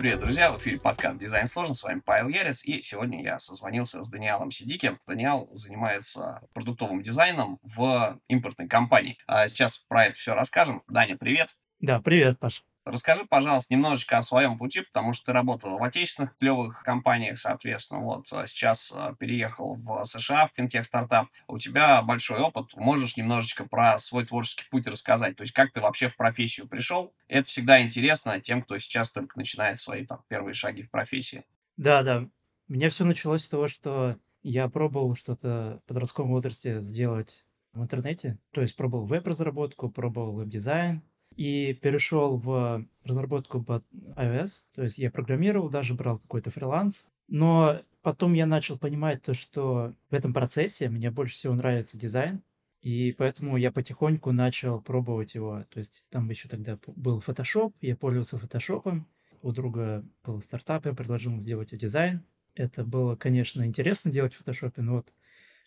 Привет, друзья! В эфире подкаст «Дизайн сложно». С вами Павел Ярец. И сегодня я созвонился с Даниэлом Сидики. Даниэл занимается продуктовым дизайном в импортной компании. А сейчас про это все расскажем. Даня, привет! Да, привет, Паш. Расскажи, пожалуйста, немножечко о своем пути, потому что ты работал в отечественных клевых компаниях, соответственно, вот а сейчас а, переехал в США, в финтех-стартап. У тебя большой опыт, можешь немножечко про свой творческий путь рассказать, то есть как ты вообще в профессию пришел. Это всегда интересно тем, кто сейчас только начинает свои там первые шаги в профессии. Да, да. Меня все началось с того, что я пробовал что-то в подростковом возрасте сделать в интернете. То есть пробовал веб-разработку, пробовал веб-дизайн, и перешел в разработку под iOS. То есть я программировал, даже брал какой-то фриланс. Но потом я начал понимать то, что в этом процессе мне больше всего нравится дизайн. И поэтому я потихоньку начал пробовать его. То есть там еще тогда был Photoshop, я пользовался Photoshop. У друга был стартап, я предложил сделать дизайн. Это было, конечно, интересно делать в Photoshop, но вот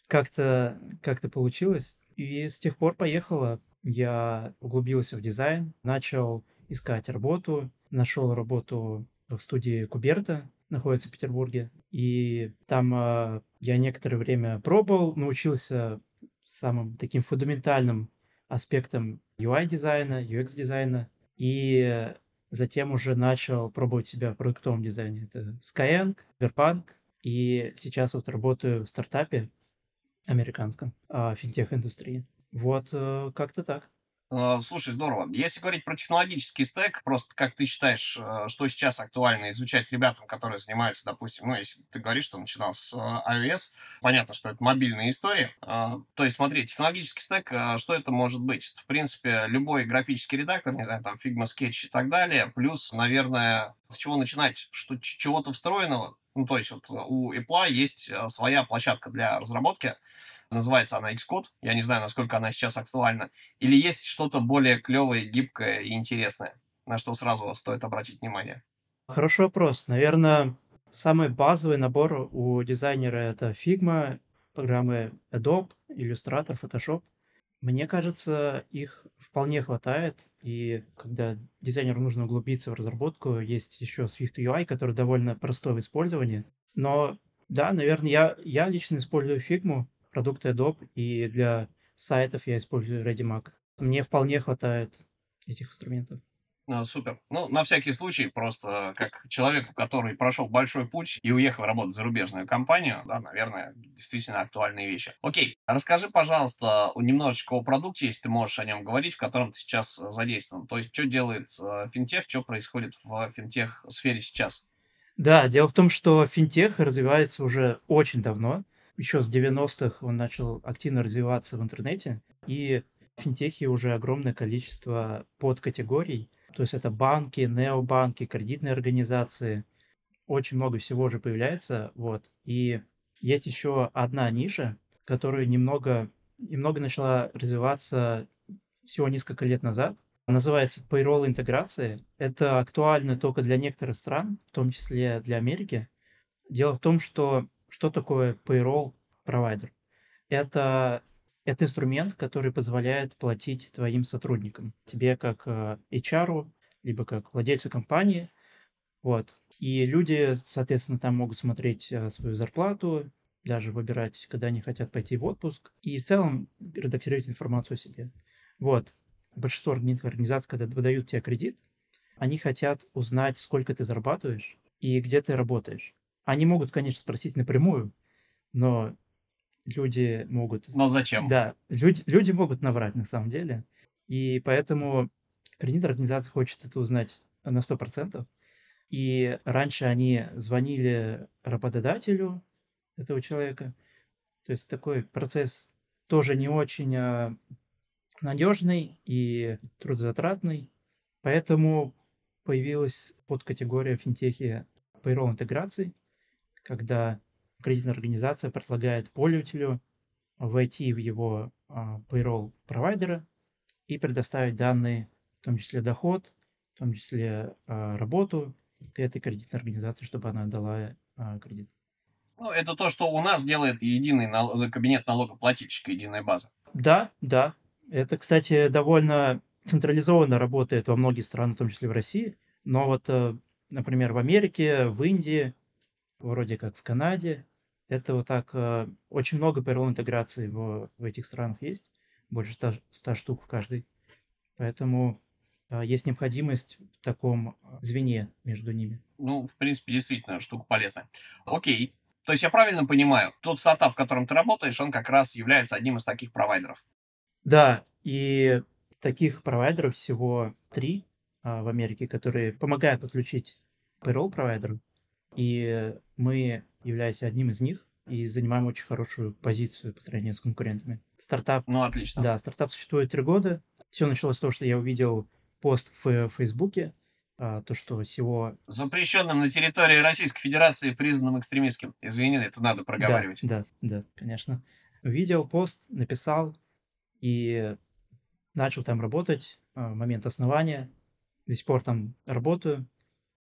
как-то как получилось. И с тех пор поехало, я углубился в дизайн, начал искать работу, нашел работу в студии Cuberto, находится в Петербурге. И там э, я некоторое время пробовал, научился самым таким фундаментальным аспектам UI-дизайна, UX-дизайна. И затем уже начал пробовать себя в продуктовом дизайне. Это Skyeng, Verpunk. И сейчас вот работаю в стартапе американском, а, финтех-индустрии. Вот э, как-то так. А, слушай, здорово. Если говорить про технологический стек, просто как ты считаешь, э, что сейчас актуально изучать ребятам, которые занимаются, допустим, ну, если ты говоришь, что начинал с э, iOS, понятно, что это мобильная история. А, то есть, смотри, технологический стек, что это может быть? В принципе, любой графический редактор, не знаю, там, Figma, Sketch и так далее, плюс, наверное, с чего начинать? Что, чего-то встроенного? Ну, то есть, вот у Apple есть своя площадка для разработки, называется она Xcode, я не знаю, насколько она сейчас актуальна, или есть что-то более клевое, гибкое и интересное, на что сразу стоит обратить внимание? Хороший вопрос. Наверное, самый базовый набор у дизайнера это Figma, программы Adobe, Illustrator, Photoshop. Мне кажется, их вполне хватает, и когда дизайнеру нужно углубиться в разработку, есть еще Swift UI, который довольно простой в использовании. Но да, наверное, я, я лично использую Figma, продукты Adobe, и для сайтов я использую ReadyMac. Мне вполне хватает этих инструментов. Ну, супер. Ну, на всякий случай, просто как человеку, который прошел большой путь и уехал работать в зарубежную компанию, да, наверное, действительно актуальные вещи. Окей, расскажи, пожалуйста, немножечко о продукте, если ты можешь о нем говорить, в котором ты сейчас задействован. То есть, что делает э, финтех, что происходит в финтех-сфере сейчас? Да, дело в том, что финтех развивается уже очень давно еще с 90-х он начал активно развиваться в интернете, и в финтехе уже огромное количество подкатегорий, то есть это банки, необанки, кредитные организации, очень много всего уже появляется, вот, и есть еще одна ниша, которая немного, немного начала развиваться всего несколько лет назад, называется payroll интеграции. Это актуально только для некоторых стран, в том числе для Америки. Дело в том, что что такое payroll провайдер? Это, это инструмент, который позволяет платить твоим сотрудникам, тебе как э, HR, либо как владельцу компании. Вот. И люди, соответственно, там могут смотреть э, свою зарплату, даже выбирать, когда они хотят пойти в отпуск, и в целом редактировать информацию о себе. Вот. Большинство организаций, когда выдают тебе кредит, они хотят узнать, сколько ты зарабатываешь и где ты работаешь. Они могут, конечно, спросить напрямую, но люди могут... Но зачем? Да, люди, люди могут наврать на самом деле. И поэтому кредитная организация хочет это узнать на 100%. И раньше они звонили работодателю этого человека. То есть такой процесс тоже не очень а, надежный и трудозатратный. Поэтому появилась подкатегория финтехи payroll интеграции, когда кредитная организация предлагает пользователю войти в его а, payroll провайдера и предоставить данные, в том числе доход, в том числе а, работу этой кредитной организации, чтобы она дала а, кредит. Ну, это то, что у нас делает единый нал... кабинет налогоплательщика, единая база. Да, да. Это, кстати, довольно централизованно работает во многих странах, в том числе в России. Но вот например, в Америке, в Индии, вроде как в Канаде. Это вот так, э, очень много payroll интеграций в, в этих странах есть, больше 100, 100 штук в каждой. Поэтому э, есть необходимость в таком звене между ними. Ну, в принципе, действительно, штука полезная. Окей. То есть я правильно понимаю, тот стартап, в котором ты работаешь, он как раз является одним из таких провайдеров. Да, и таких провайдеров всего три а, в Америке, которые помогают подключить payroll провайдеру. И мы являемся одним из них и занимаем очень хорошую позицию по сравнению с конкурентами. Стартап... Ну, отлично. Да, стартап существует три года. Все началось с того, что я увидел пост в Фейсбуке, а, то, что всего... Запрещенным на территории Российской Федерации признанным экстремистским. Извини, это надо проговаривать. Да, да, да, конечно. Увидел пост, написал и начал там работать. А, момент основания. До сих пор там работаю.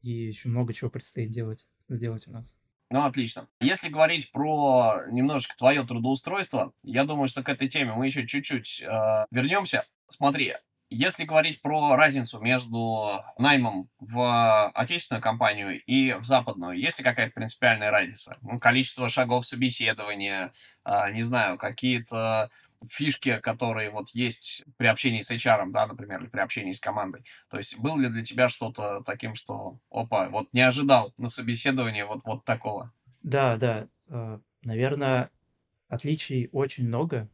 И еще много чего предстоит делать, сделать у нас. Ну, отлично. Если говорить про немножко твое трудоустройство, я думаю, что к этой теме мы еще чуть-чуть э, вернемся. Смотри, если говорить про разницу между наймом в отечественную компанию и в западную, есть ли какая-то принципиальная разница? Ну, количество шагов собеседования, э, не знаю, какие-то фишки, которые вот есть при общении с HR, да, например, или при общении с командой. То есть был ли для тебя что-то таким, что, опа, вот не ожидал на собеседовании вот, вот такого? Да, да. А, Наверное, отличий очень много.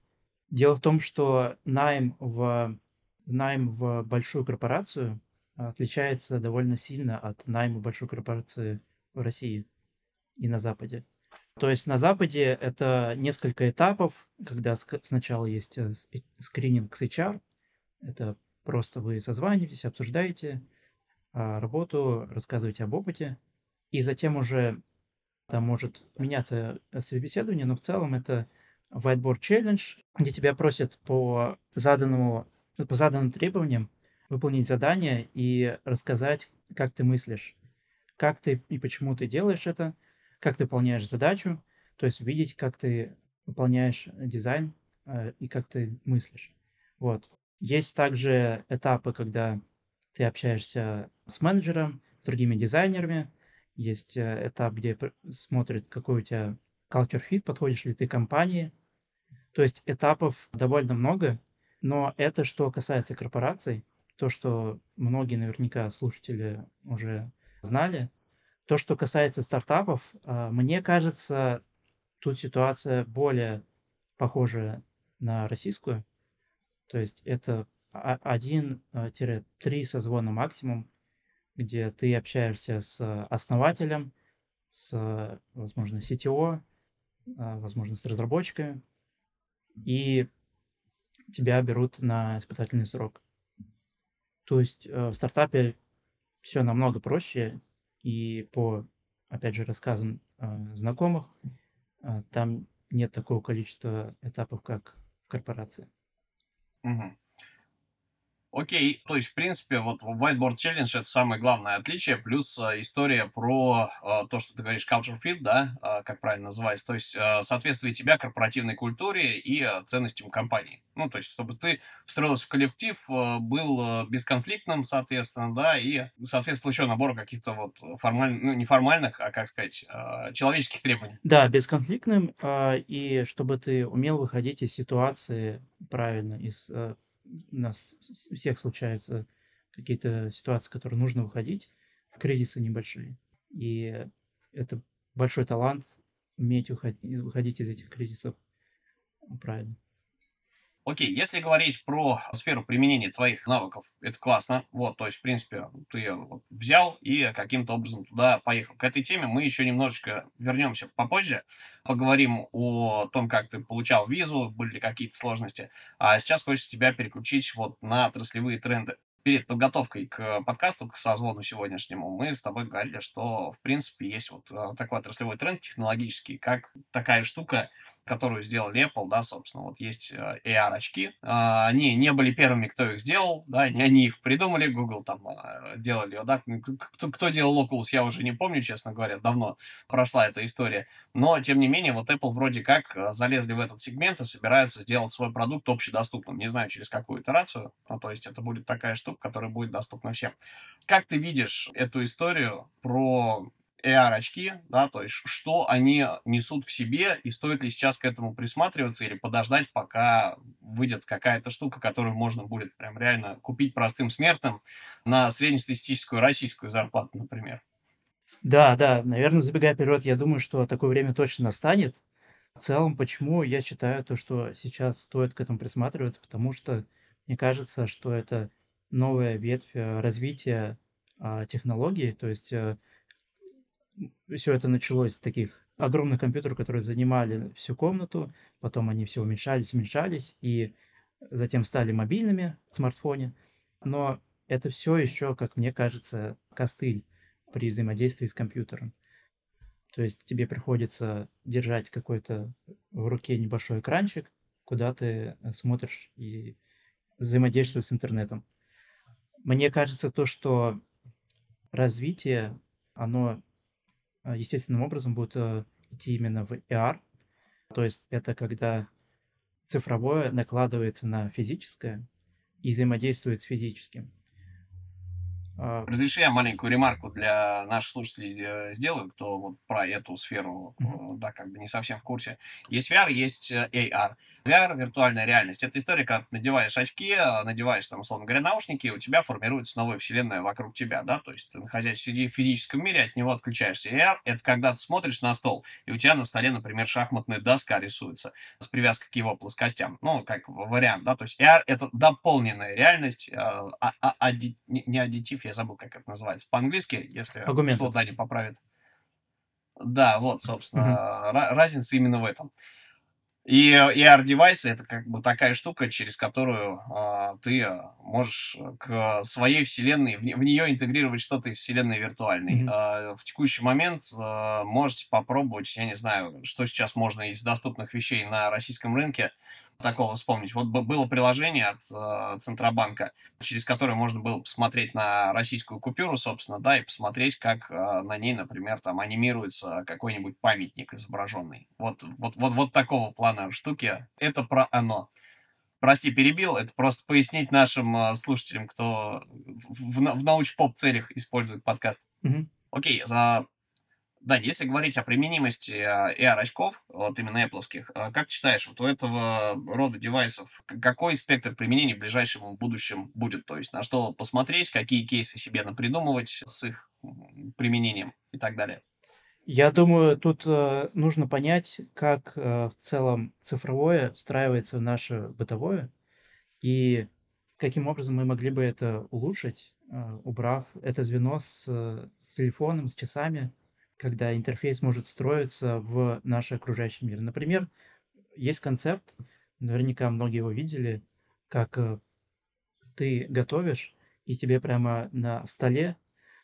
Дело в том, что найм в, найм в большую корпорацию отличается довольно сильно от найма большой корпорации в России и на Западе. То есть на Западе это несколько этапов, когда сначала есть э, скрининг с HR, это просто вы созваниваетесь, обсуждаете а, работу, рассказываете об опыте, и затем уже там может меняться э, собеседование, но в целом это whiteboard challenge, где тебя просят по заданному, по заданным требованиям выполнить задание и рассказать, как ты мыслишь, как ты и почему ты делаешь это, как ты выполняешь задачу, то есть увидеть, как ты выполняешь дизайн э, и как ты мыслишь. Вот. Есть также этапы, когда ты общаешься с менеджером, с другими дизайнерами. Есть э, этап, где смотрит, какой у тебя culture fit, подходишь ли ты компании. То есть этапов довольно много, но это что касается корпораций, то, что многие наверняка слушатели уже знали, то, что касается стартапов, а, мне кажется, тут ситуация более похожа на российскую. То есть это один-три созвона максимум, где ты общаешься с основателем, с, возможно, CTO, а, возможно, с разработчиками, и тебя берут на испытательный срок. То есть э, в стартапе все намного проще, и по, опять же, рассказам э, знакомых, э, там нет такого количества этапов, как в корпорации. Угу. Окей, то есть, в принципе, вот Whiteboard Challenge это самое главное отличие, плюс э, история про э, то, что ты говоришь, culture fit, да, э, как правильно называется, то есть соответствие тебя корпоративной культуре и ценностям компании. Ну, то есть, чтобы ты встроился в коллектив, был бесконфликтным, соответственно, да, и соответствовал еще набору каких-то вот формальных, ну, не формальных, а, как сказать, человеческих требований. Да, бесконфликтным, э, и чтобы ты умел выходить из ситуации правильно, из у нас у всех случаются какие-то ситуации, которые нужно выходить, кризисы небольшие. И это большой талант уметь выходить из этих кризисов правильно. Окей, если говорить про сферу применения твоих навыков, это классно. Вот, то есть, в принципе, ты взял и каким-то образом туда поехал. К этой теме мы еще немножечко вернемся попозже. Поговорим о том, как ты получал визу, были ли какие-то сложности. А сейчас хочется тебя переключить вот на отраслевые тренды перед подготовкой к подкасту, к созвону сегодняшнему, мы с тобой говорили, что, в принципе, есть вот э, такой отраслевой тренд технологический, как такая штука, которую сделали Apple, да, собственно, вот есть э, AR-очки. А, они не были первыми, кто их сделал, да, они их придумали, Google там э, делали, да, кто, кто делал Oculus, я уже не помню, честно говоря, давно прошла эта история, но, тем не менее, вот Apple вроде как залезли в этот сегмент и собираются сделать свой продукт общедоступным, не знаю, через какую итерацию, ну, то есть это будет такая штука, которая будет доступна всем. Как ты видишь эту историю про AR-очки, да, то есть что они несут в себе, и стоит ли сейчас к этому присматриваться или подождать, пока выйдет какая-то штука, которую можно будет прям реально купить простым смертным на среднестатистическую российскую зарплату, например. Да, да, наверное, забегая вперед, я думаю, что такое время точно настанет. В целом, почему я считаю то, что сейчас стоит к этому присматриваться, потому что мне кажется, что это новая ветвь э, развития а, технологий, то есть э, все это началось с таких огромных компьютеров, которые занимали всю комнату, потом они все уменьшались, уменьшались, и затем стали мобильными в смартфоне. Но это все еще, как мне кажется, костыль при взаимодействии с компьютером. То есть тебе приходится держать какой-то в руке небольшой экранчик, куда ты смотришь и взаимодействуешь с интернетом. Мне кажется, то, что развитие, оно естественным образом будет э, идти именно в AR. То есть это когда цифровое накладывается на физическое и взаимодействует с физическим. А, Разреши я маленькую ремарку для наших слушателей сделаю, кто вот про эту сферу, mm-hmm. да, как бы не совсем в курсе. Есть VR, есть э, AR. VR — виртуальная реальность. Это история, когда ты надеваешь очки, э, надеваешь, там, условно говоря, наушники, и у тебя формируется новая вселенная вокруг тебя, да, то есть ты, находясь в физическом мире, от него отключаешься. AR — это когда ты смотришь на стол, и у тебя на столе, например, шахматная доска рисуется с привязкой к его плоскостям. Ну, как вариант, да, то есть AR — это дополненная реальность, а, а, а, не аддитив, я забыл, как это называется по-английски, если Аргумент. что Дани поправит. Да, вот, собственно, угу. разница именно в этом. И AR-девайсы это как бы такая штука, через которую а, ты можешь к своей вселенной, в, в нее интегрировать что-то из вселенной виртуальной. Mm-hmm. А, в текущий момент а, можете попробовать, я не знаю, что сейчас можно из доступных вещей на российском рынке такого вспомнить. Вот было приложение от э, Центробанка, через которое можно было посмотреть на российскую купюру, собственно, да, и посмотреть, как э, на ней, например, там анимируется какой-нибудь памятник изображенный. Вот, вот, вот, вот такого плана штуки. Это про оно. Прости, перебил. Это просто пояснить нашим э, слушателям, кто в, в, в науч-поп целях использует подкаст. Mm-hmm. Окей, за да, если говорить о применимости AR-очков, а, вот именно Apple, а, как ты считаешь, вот у этого рода девайсов какой спектр применений в ближайшем будущем будет? То есть на что посмотреть, какие кейсы себе напридумывать с их применением и так далее? Я думаю, тут э, нужно понять, как э, в целом цифровое встраивается в наше бытовое и каким образом мы могли бы это улучшить, э, убрав это звено с, с телефоном, с часами, когда интерфейс может строиться в наш окружающий мир. Например, есть концепт, наверняка многие его видели, как э, ты готовишь, и тебе прямо на столе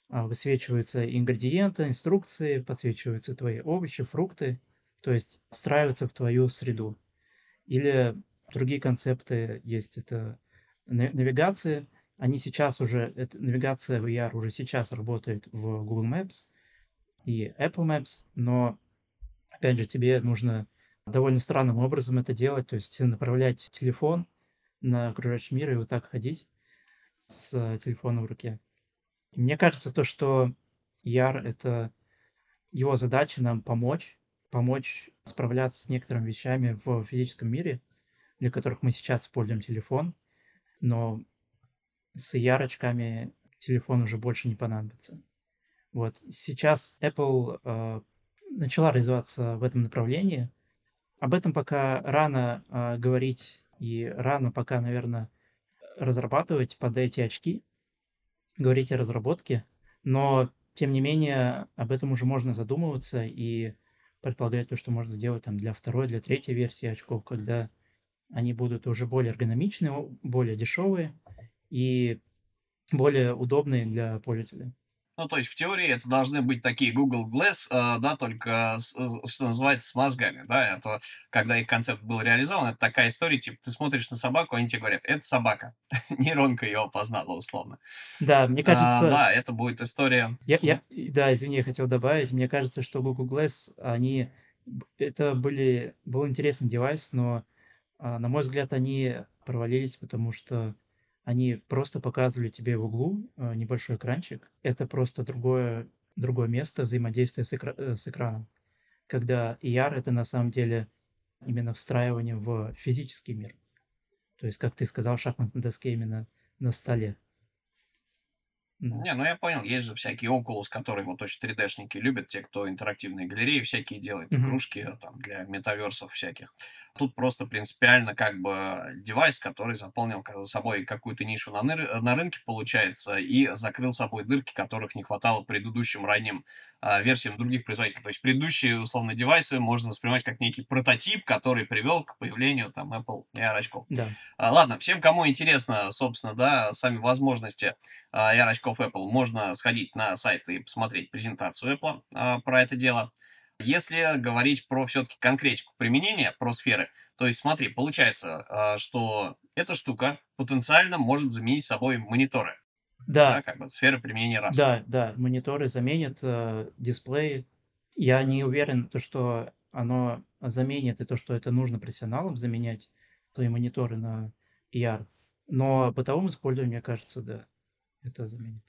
а, высвечиваются ингредиенты, инструкции, подсвечиваются твои овощи, фрукты, то есть встраиваются в твою среду. Или другие концепты есть, это навигация. Они сейчас уже, это, навигация VR уже сейчас работает в Google Maps, и Apple Maps, но, опять же, тебе нужно довольно странным образом это делать, то есть направлять телефон на окружающий мир и вот так ходить с телефоном в руке. И мне кажется, то, что Яр — это его задача нам помочь, помочь справляться с некоторыми вещами в физическом мире, для которых мы сейчас используем телефон, но с ярочками телефон уже больше не понадобится. Вот. Сейчас Apple э, начала развиваться в этом направлении. Об этом пока рано э, говорить и рано пока, наверное, разрабатывать под эти очки, говорить о разработке, но тем не менее об этом уже можно задумываться и предполагать то, что можно сделать там для второй, для третьей версии очков, когда они будут уже более эргономичные, более дешевые и более удобные для пользователя. Ну, то есть, в теории это должны быть такие Google Glass, э, да, только, с, что называется, с мозгами, да, это, когда их концепт был реализован, это такая история, типа, ты смотришь на собаку, они тебе говорят, это собака, нейронка ее опознала, условно. Да, мне кажется... А, да, это будет история... Я, я, да, извини, я хотел добавить, мне кажется, что Google Glass, они, это были, был интересный девайс, но, а, на мой взгляд, они провалились, потому что они просто показывали тебе в углу э, небольшой экранчик. Это просто другое, другое место взаимодействия с, экра- э, с экраном. Когда ER — это на самом деле именно встраивание в физический мир. То есть, как ты сказал, шахматной доске именно на столе. Не, ну я понял, есть же всякие Oculus, которые вот очень 3D-шники любят, те, кто интерактивные галереи всякие делает, Мгм. игрушки там для метаверсов всяких. Тут просто принципиально как бы девайс, который заполнил за собой какую-то нишу на, ныр- на рынке, получается, и закрыл собой дырки, которых не хватало предыдущим ранним а, версиям других производителей. То есть предыдущие, условно, девайсы можно воспринимать как некий прототип, который привел к появлению там Apple AR-очков. Да. А, Ладно, всем, кому интересно, собственно, да, сами возможности а, AR-очков Apple, можно сходить на сайт и посмотреть презентацию Apple а, про это дело. Если говорить про все-таки конкретику применения, про сферы, то есть смотри, получается, а, что эта штука потенциально может заменить собой мониторы, Да, да, как бы сферы применения раз. да, да, мониторы заменят э, дисплеи. Я не уверен, то, что оно заменит, и то, что это нужно профессионалам заменять свои мониторы на ER. Но бытовому использованию, мне кажется, да, это заменит.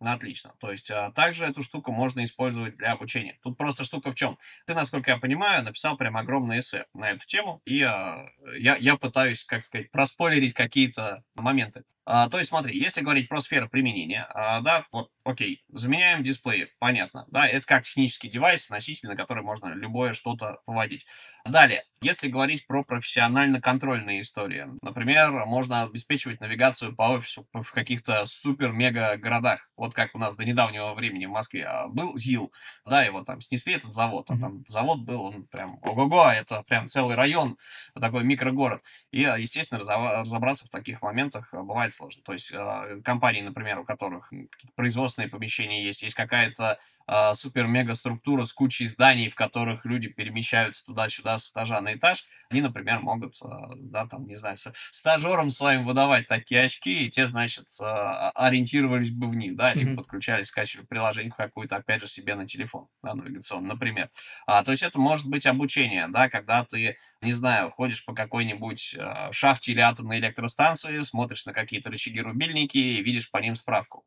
Ну, Отлично. То есть а, также эту штуку можно использовать для обучения. Тут просто штука в чем? Ты, насколько я понимаю, написал прям огромное эссе на эту тему, и а, я, я пытаюсь, как сказать, проспойлерить какие-то моменты. А, то есть смотри, если говорить про сферу применения, а, да, вот, окей, заменяем дисплеи, понятно, да, это как технический девайс, носитель, на который можно любое что-то поводить. Далее, если говорить про профессионально-контрольные истории, например, можно обеспечивать навигацию по офису в каких-то супер-мега городах, вот как у нас до недавнего времени в Москве а, был ЗИЛ, да, его там снесли этот завод, а там завод был, он прям ого-го, это прям целый район, такой микрогород, и, а, естественно, разобраться в таких моментах а, бывает сложно, то есть а, компании, например, у которых производственные помещения есть, есть какая-то а, супер-мега структура с кучей зданий, в которых люди перемещаются туда-сюда с этажа на этаж, они, например, могут, а, да, там, не знаю, с- стажерам своим выдавать такие очки, и те, значит, а, ориентировались бы в них, да, либо Мгм. подключались, скачивали приложение какое-то, опять же, себе на телефон, да, навигационный, например. А, то есть это может быть обучение, да, когда ты, не знаю, ходишь по какой-нибудь шахте или атомной электростанции, смотришь на какие-то рычаги-рубильники и видишь по ним справку.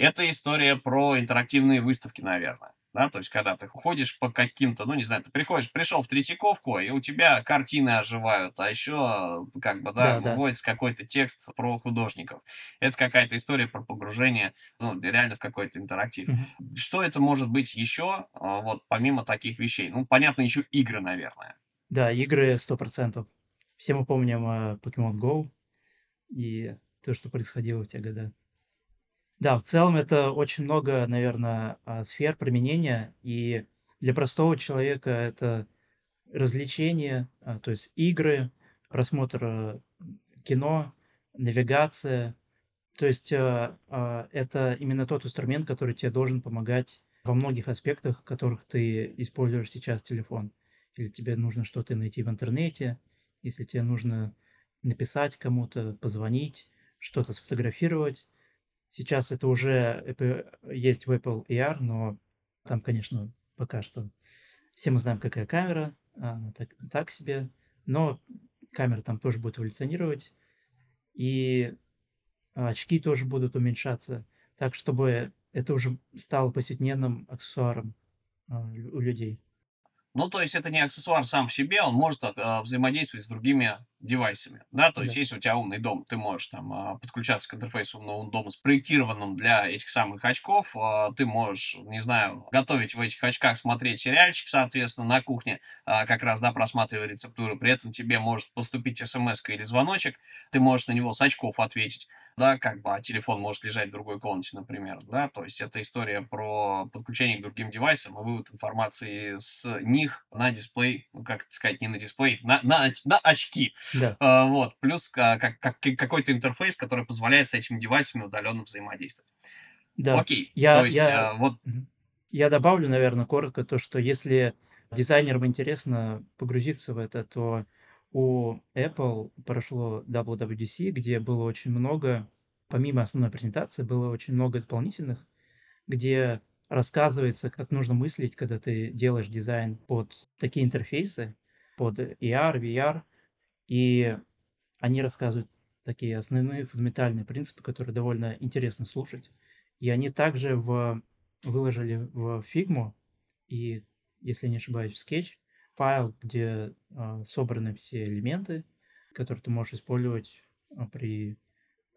Это история про интерактивные выставки, наверное. Да, то есть, когда ты ходишь по каким-то, ну, не знаю, ты приходишь, пришел в Третьяковку, и у тебя картины оживают, а еще, как бы, да, Да, да. выводится какой-то текст про художников. Это какая-то история про погружение, ну, реально в какой-то интерактив. Мгм. Что это может быть еще, а, вот, помимо таких вещей? Ну, понятно, еще игры, наверное. Да, игры 100%. Все мы помним э, Pokemon Go и то, что происходило в те годы. Да, в целом это очень много, наверное, а, сфер применения, и для простого человека это развлечения, а, то есть игры, просмотр э, кино, навигация. То есть а, это именно тот инструмент, который тебе должен помогать во многих аспектах, в которых ты используешь сейчас телефон. Или тебе нужно что-то найти в интернете, если тебе нужно написать кому-то, позвонить, что-то сфотографировать. Сейчас это уже есть в Apple AR, но там, конечно, пока что все мы знаем, какая камера, она так, так себе, но камера там тоже будет эволюционировать, и очки тоже будут уменьшаться, так чтобы это уже стало повседневным аксессуаром а, у людей. Ну, то есть это не аксессуар сам в себе, он может а, взаимодействовать с другими девайсами, да, то есть Да. если у тебя умный дом, ты можешь там а, подключаться к интерфейсу умного дома, спроектированным для этих самых очков, а, ты можешь, не знаю, готовить в этих очках, смотреть сериальчик, соответственно, на кухне, а, как раз, да, просматривая рецептуру, при этом тебе может поступить смс или звоночек, ты можешь на него с очков ответить, да, как бы, а телефон может лежать в другой комнате, например, да, то есть это история про подключение к другим девайсам и вывод информации с них на дисплей, ну, как это сказать, не на дисплей, на, на, на очки, Да, А, вот, плюс а, как, как, какой-то интерфейс, который позволяет с этими девайсами удаленно взаимодействовать. да. Окей, Я- то есть я- а, вот. Я добавлю, наверное, коротко то, что если дизайнерам интересно погрузиться в это, то у Apple прошло WWDC, где было очень много, помимо основной презентации, было очень много дополнительных, где рассказывается, как нужно мыслить, когда ты делаешь дизайн под такие интерфейсы, под AR, VR, и они рассказывают такие основные фундаментальные принципы, которые довольно интересно слушать. И они также в, выложили в Figma и, если не ошибаюсь, в Sketch файл, где э, собраны все элементы, которые ты можешь использовать э, при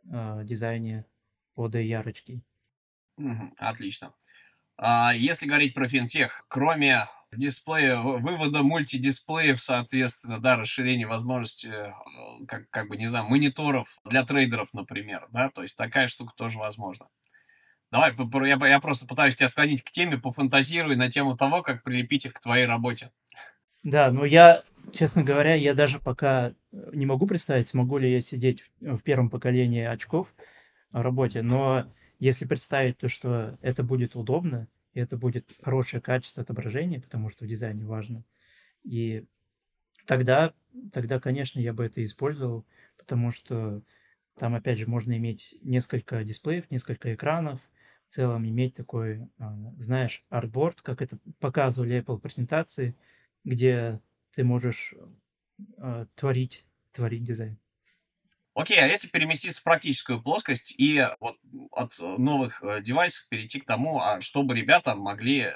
э, дизайне под ярочки. Отлично. А если говорить про финтех, кроме дисплея, вывода мультидисплеев, соответственно, да, расширения возможности, э, как, как бы, не знаю, мониторов для трейдеров, например, да, то есть такая штука тоже возможна. Давай, я, я просто пытаюсь тебя склонить к теме, пофантазируй на тему того, как прилепить их к твоей работе. Да, но я, честно говоря, я даже пока не могу представить, смогу ли я сидеть в первом поколении очков в работе, но если представить то, что это будет удобно, и это будет хорошее качество отображения, потому что в дизайне важно, и тогда, тогда, конечно, я бы это использовал, потому что там, опять же, можно иметь несколько дисплеев, несколько экранов, в целом иметь такой, а, знаешь, артборд, как это показывали Apple презентации, где ты можешь э, творить, творить дизайн. Окей, а если переместиться в практическую плоскость и вот от новых э, девайсов перейти к тому, а чтобы ребята могли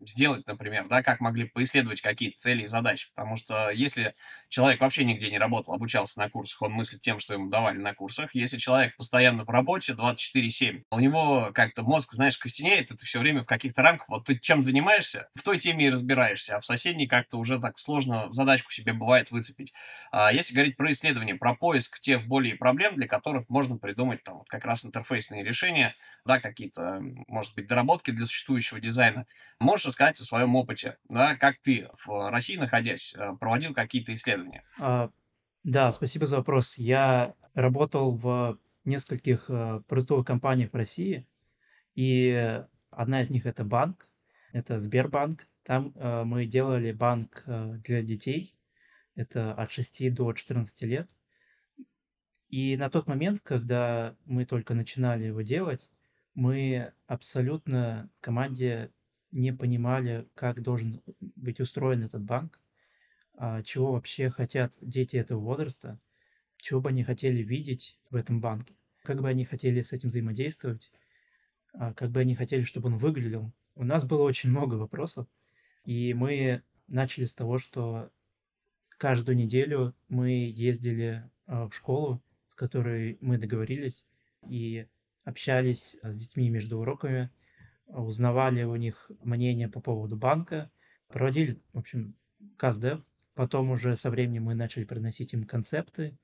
сделать, например, да, как могли поисследовать какие-то цели и задачи. Потому что если человек вообще нигде не работал, обучался на курсах, он мыслит тем, что ему давали на курсах. Если человек постоянно в работе 24-7, у него как-то мозг, знаешь, костенеет, и ты все время в каких-то рамках, вот ты чем занимаешься, в той теме и разбираешься, а в соседней как-то уже так сложно задачку себе бывает выцепить. А если говорить про исследование, про поиск тех болей и проблем, для которых можно придумать там вот как раз интерфейсные решения, да, какие-то, может быть, доработки для существующего дизайна, можешь рассказать о своем опыте, да, как ты в России, находясь, э, проводил какие-то исследования? А, да, спасибо за вопрос. Я работал в нескольких продуктовых компаниях в России, и одна из них это банк, это Сбербанк. Там uh, мы делали банк uh, для детей, это от 6 до 14 лет. И на тот момент, когда мы только начинали его делать, мы абсолютно в команде не понимали, как должен быть устроен этот банк, а, чего вообще хотят дети этого возраста, чего бы они хотели видеть в этом банке, как бы они хотели с этим взаимодействовать, а, как бы они хотели, чтобы он выглядел. У нас было очень много вопросов, и мы начали с того, что каждую неделю мы ездили а, в школу, с которой мы договорились, и общались с детьми между уроками, узнавали у них мнение по поводу банка, проводили, в общем, КАЗДЕВ. Потом уже со временем мы начали приносить им концепты,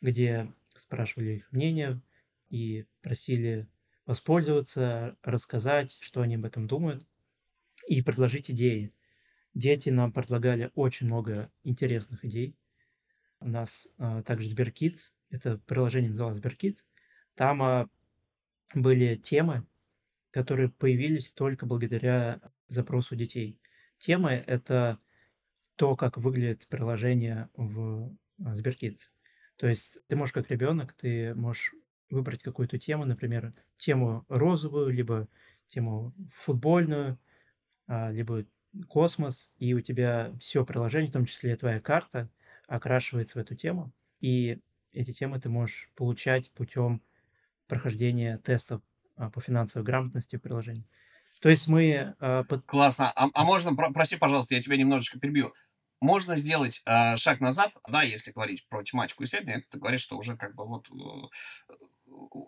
где спрашивали их мнение и просили воспользоваться, рассказать, что они об этом думают, и предложить идеи. Дети нам предлагали очень много интересных идей. У нас а, также SberKids, это приложение называлось SberKids. Там а, были темы, которые появились только благодаря запросу детей. Темы — это то, как выглядит приложение в а, SberKids. То есть ты можешь как ребенок, ты можешь выбрать какую-то тему, например, тему розовую, либо тему футбольную, а, либо космос, и у тебя все приложение, в том числе твоя карта, окрашивается в эту тему, и эти темы ты можешь получать путем прохождения тестов а, по финансовой грамотности в приложении. То есть мы... Э, под... Классно. А, а можно, про, прости, пожалуйста, я тебя немножечко перебью. Можно сделать э, шаг назад, да, если говорить про тематику исследования, ты говоришь, что уже как бы вот э,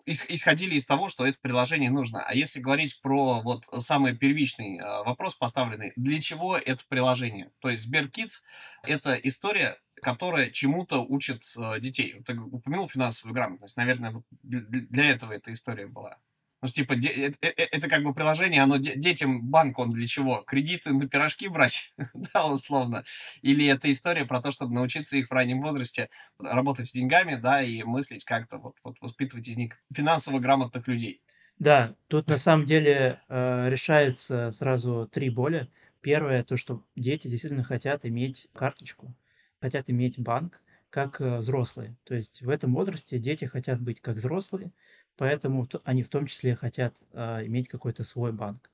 исходили из того, что это приложение нужно. А если говорить про вот самый первичный вопрос поставленный, для чего это приложение? То есть SberKids — это история, которая чему-то учит детей. Ты упомянул финансовую грамотность. Наверное, для этого эта история была. Ну, типа, де, это, э, э, это как бы приложение, оно де, детям банк, он для чего? Кредиты на пирожки брать, да, условно. Или это история про то, чтобы научиться их в раннем возрасте работать с деньгами, да, и мыслить как-то, вот, вот воспитывать из них финансово грамотных людей. Да, тут на самом деле э, решается сразу три боли. Первое, то, что дети действительно хотят иметь карточку, хотят иметь банк, как э, взрослые. То есть в этом возрасте дети хотят быть как взрослые, Поэтому они в том числе хотят а, иметь какой-то свой банк.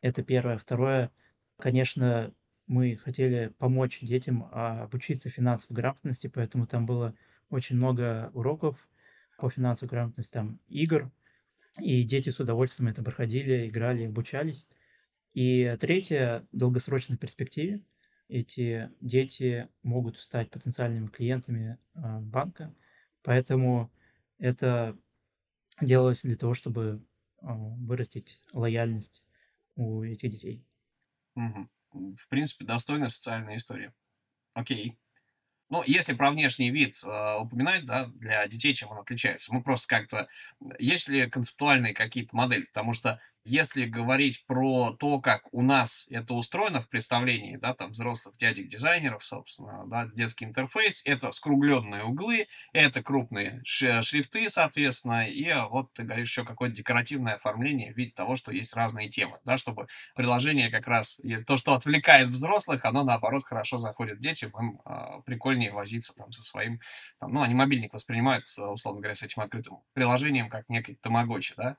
Это первое. Второе, конечно, мы хотели помочь детям а, обучиться финансовой грамотности, поэтому там было очень много уроков по финансовой грамотности там игр, и дети с удовольствием это проходили, играли, обучались. И третье, в долгосрочной перспективе эти дети могут стать потенциальными клиентами а, банка, поэтому это делалось для того, чтобы а, вырастить лояльность у этих детей. Угу. В принципе, достойная социальная история. Окей. Ну, если про внешний вид э, упоминать, да, для детей, чем он отличается, мы просто как-то... Есть ли концептуальные какие-то модели? Потому что если говорить про то, как у нас это устроено в представлении, да, там, взрослых дядек-дизайнеров, собственно, да, детский интерфейс, это скругленные углы, это крупные шрифты, соответственно, и вот ты говоришь еще какое-то декоративное оформление в виде того, что есть разные темы, да, чтобы приложение как раз, то, что отвлекает взрослых, оно, наоборот, хорошо заходит детям, им э, прикольнее возиться там со своим, там, ну, они мобильник воспринимают, условно говоря, с этим открытым приложением, как некий тамагочи, да,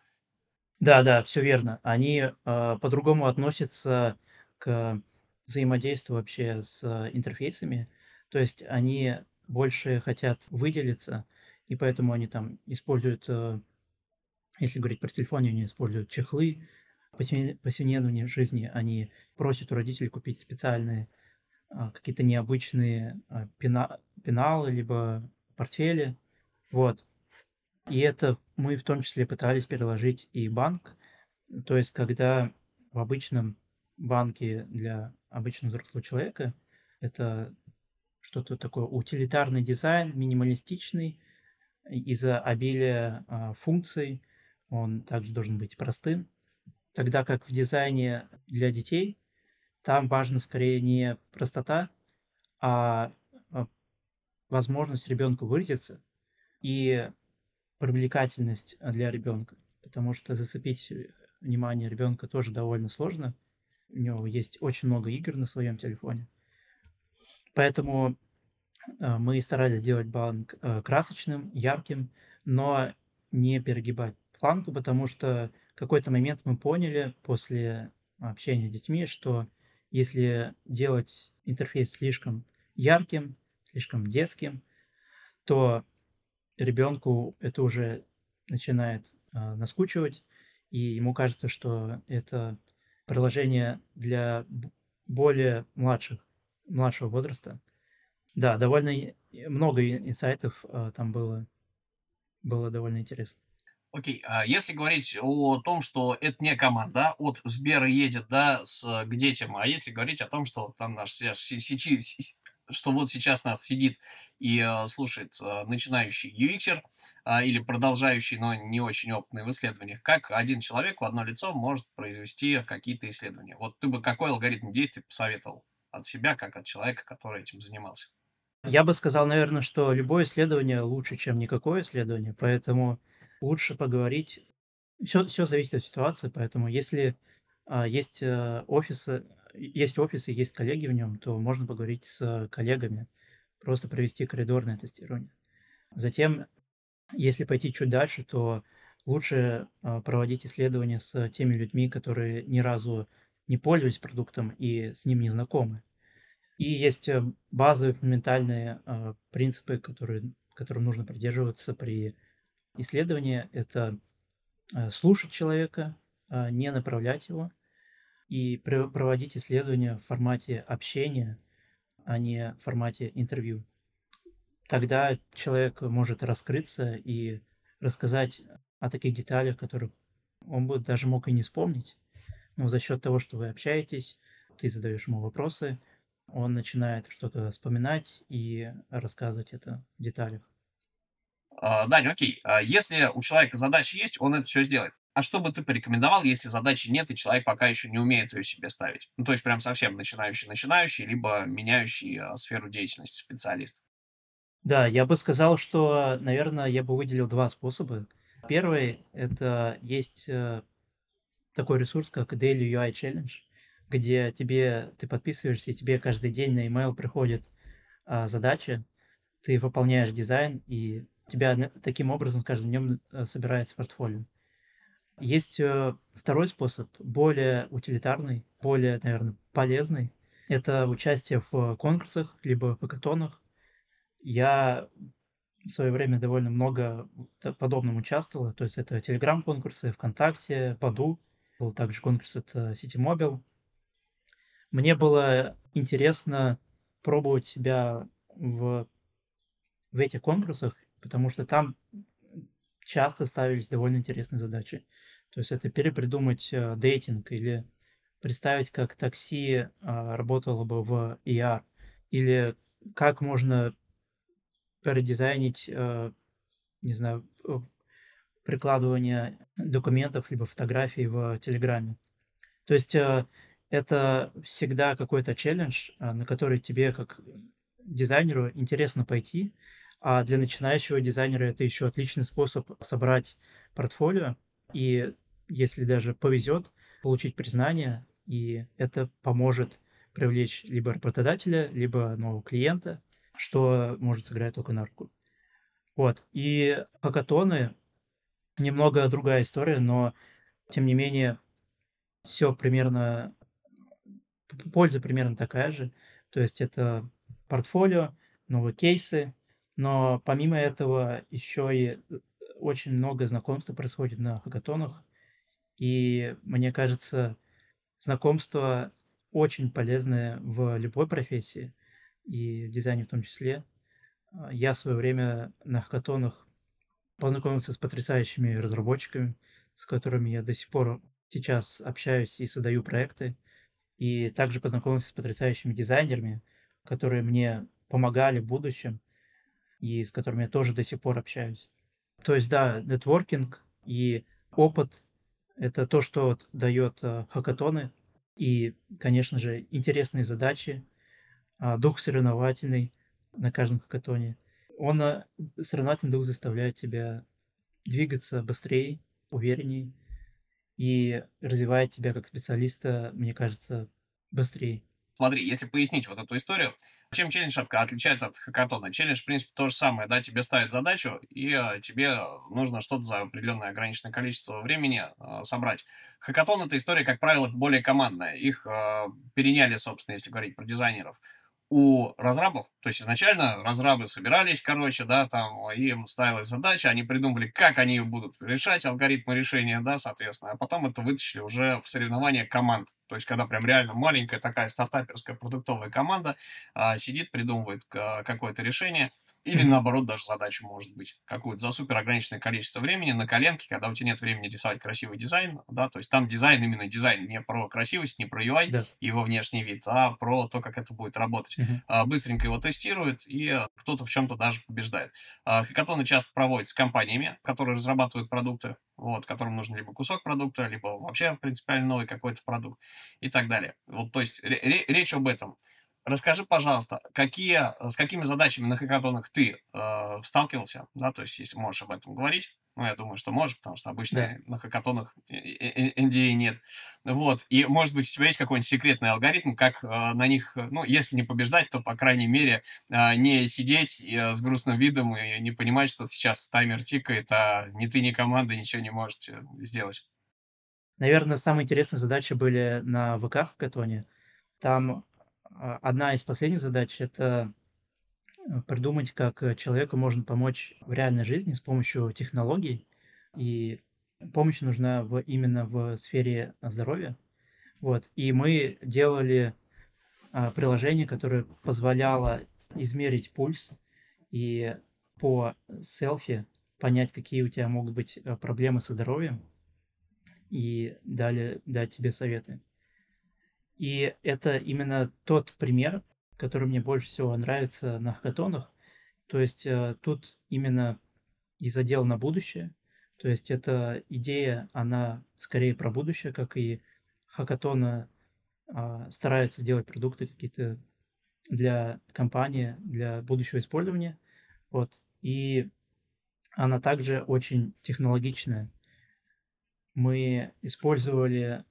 да, да, все верно. Они, э, по-другому относятся к взаимодействию вообще с интерфейсами. То есть они больше хотят выделиться, и поэтому они там используют, э, если говорить про телефоне, они используют чехлы. В повседневной жизни они просят у родителей купить специальные а, какие-то необычные а, пена пеналы либо портфели. Вот. И это мы в том числе пытались переложить и банк. То есть, когда в обычном банке для обычного взрослого человека это что-то такое утилитарный дизайн, минималистичный, из-за обилия а, функций он также должен быть простым. Тогда как в дизайне для детей там важно скорее не простота, а, а возможность ребенку выразиться и привлекательность а, для ребенка, потому что зацепить э, внимание ребенка тоже довольно сложно. У него есть очень много игр на своем телефоне. Поэтому а, мы старались сделать банк а, красочным, ярким, но не перегибать планку, потому что в какой-то момент мы поняли после общения с детьми, что если делать интерфейс слишком ярким, слишком детским, то ребенку это уже начинает э, наскучивать, и ему кажется, что это приложение для более младших, младшего возраста. Да, довольно много инсайтов э, там было, было довольно интересно. Окей, okay. а если говорить о том, что это не команда, от Сбера едет, да, с, к детям, а если говорить о том, что там наш что вот сейчас нас сидит и э, слушает э, начинающий UXер э, или продолжающий, но не очень опытный в исследованиях, как один человек в одно лицо может произвести какие-то исследования. Вот ты бы какой алгоритм действий посоветовал от себя, как от человека, который этим занимался? Я бы сказал, наверное, что любое исследование лучше, чем никакое исследование, поэтому лучше поговорить. Все, все зависит от ситуации, поэтому если а, есть а, офисы, есть офис и есть коллеги в нем, то можно поговорить с коллегами, просто провести коридорное тестирование. Затем, если пойти чуть дальше, то лучше а, проводить исследования с теми людьми, которые ни разу не пользовались продуктом и с ним не знакомы. И есть э, базовые фундаментальные а, принципы, которые, которым нужно придерживаться при исследовании. Это э, слушать человека, а, не направлять его – и проводить исследования в формате общения, а не в формате интервью. Тогда человек может раскрыться и рассказать о таких деталях, которых он бы даже мог и не вспомнить. Но за счет того, что вы общаетесь, ты задаешь ему вопросы, он начинает что-то вспоминать и рассказывать это в деталях. А, Даня, окей. А если у человека задача есть, он это все сделает. А что бы ты порекомендовал, если задачи нет, и человек пока еще не умеет ее себе ставить? Ну, то есть прям совсем начинающий-начинающий, либо меняющий а, сферу деятельности специалист. Да, я бы сказал, что, наверное, я бы выделил два способа. Первый – это есть э, такой ресурс, как Daily UI Challenge, где тебе, ты подписываешься, и тебе каждый день на email приходит а, задача, ты выполняешь дизайн, и тебя таким образом каждым днем э, собирается портфолио. Есть э, второй способ, более утилитарный, более, наверное, полезный. Это участие в конкурсах, либо хакатонах. Я в свое время довольно много подобным участвовала. То есть это Telegram-конкурсы, ВКонтакте, Паду. Был также конкурс от City Mobile. Мне было интересно пробовать себя в, в этих конкурсах, потому что там часто ставились довольно интересные задачи. То есть это перепридумать э, дейтинг или представить, как такси э, работало бы в ER, или как можно передизайнить, э, не знаю, прикладывание документов либо фотографий в Телеграме. То есть э, это всегда какой-то челлендж, э, на который тебе как дизайнеру интересно пойти, а для начинающего дизайнера это еще отличный способ собрать портфолио и, если даже повезет, получить признание, и это поможет привлечь либо работодателя, либо нового клиента, что может сыграть только на руку. Вот. И хакатоны немного другая история, но тем не менее все примерно польза примерно такая же. То есть это портфолио, новые кейсы, но помимо этого еще и э, очень много знакомства происходит на хакатонах. И мне кажется, знакомство очень полезное в любой профессии, и в дизайне в том числе. А, я в свое время на хакатонах познакомился с потрясающими разработчиками, с которыми я до сих пор сейчас общаюсь и создаю проекты. И также познакомился с потрясающими дизайнерами, которые мне помогали в будущем и с которыми я тоже до сих пор общаюсь. То есть, да, нетворкинг и опыт — это то, что дает э, хакатоны, и, конечно же, интересные задачи, э, дух соревновательный на каждом хакатоне. Он, э, соревновательный дух заставляет тебя двигаться быстрее, увереннее, и развивает тебя как специалиста, мне кажется, быстрее. Смотри, если пояснить вот эту историю, чем челлендж отличается от хакатона? Челлендж, в принципе, то же самое, да, тебе ставят задачу, и э, тебе нужно что-то за определенное ограниченное количество времени э, собрать. Хакатон — это история, как правило, более командная. Их э, переняли, собственно, если говорить про дизайнеров у разрабов, то есть изначально разрабы собирались, короче, да, там им ставилась задача, они придумывали, как они ее будут решать, алгоритмы решения, да, соответственно, а потом это вытащили уже в соревнования команд, то есть когда прям реально маленькая такая стартаперская продуктовая команда а, сидит, придумывает а, какое-то решение, или наоборот, даже задачу может быть какую-то за супер ограниченное количество времени на коленке, когда у тебя нет времени рисовать красивый дизайн, да, то есть там дизайн, именно дизайн, не про красивость, не про UI, да. его внешний вид, а про то, как это будет работать. Uh-huh. Быстренько его тестируют, и кто-то в чем-то даже побеждает. А, хакатоны часто проводят с компаниями, которые разрабатывают продукты, вот, которым нужен либо кусок продукта, либо вообще принципиально новый какой-то продукт и так далее. Вот, то есть речь об этом. Расскажи, пожалуйста, какие, с какими задачами на хакатонах ты э, сталкивался, да, то есть если можешь об этом говорить, ну, я думаю, что можешь, потому что обычно да. на хакатонах NDA нет. Вот. И, может быть, у тебя есть какой-нибудь секретный алгоритм, как э, на них, ну, если не побеждать, то, по крайней мере, э, не сидеть э, с грустным видом и не понимать, что сейчас таймер тикает, а ни ты, ни команда ничего не можете сделать. Наверное, самые интересные задачи были на ВК хакатоне. Там а, одна из последних задач это э, придумать, как э, человеку можно помочь в реальной жизни с помощью технологий. И помощь нужна в, именно в сфере здоровья. Вот. И мы делали а, приложение, которое позволяло измерить пульс и по селфи понять, какие у тебя могут быть э, проблемы со здоровьем, и далее дать тебе советы. И это именно тот пример, который мне больше всего нравится на хакатонах. То есть э, тут именно и задел на будущее. То есть эта идея, она скорее про будущее, как и хакатона стараются делать продукты какие-то для компании, для будущего использования. Вот. И она также очень технологичная. Мы использовали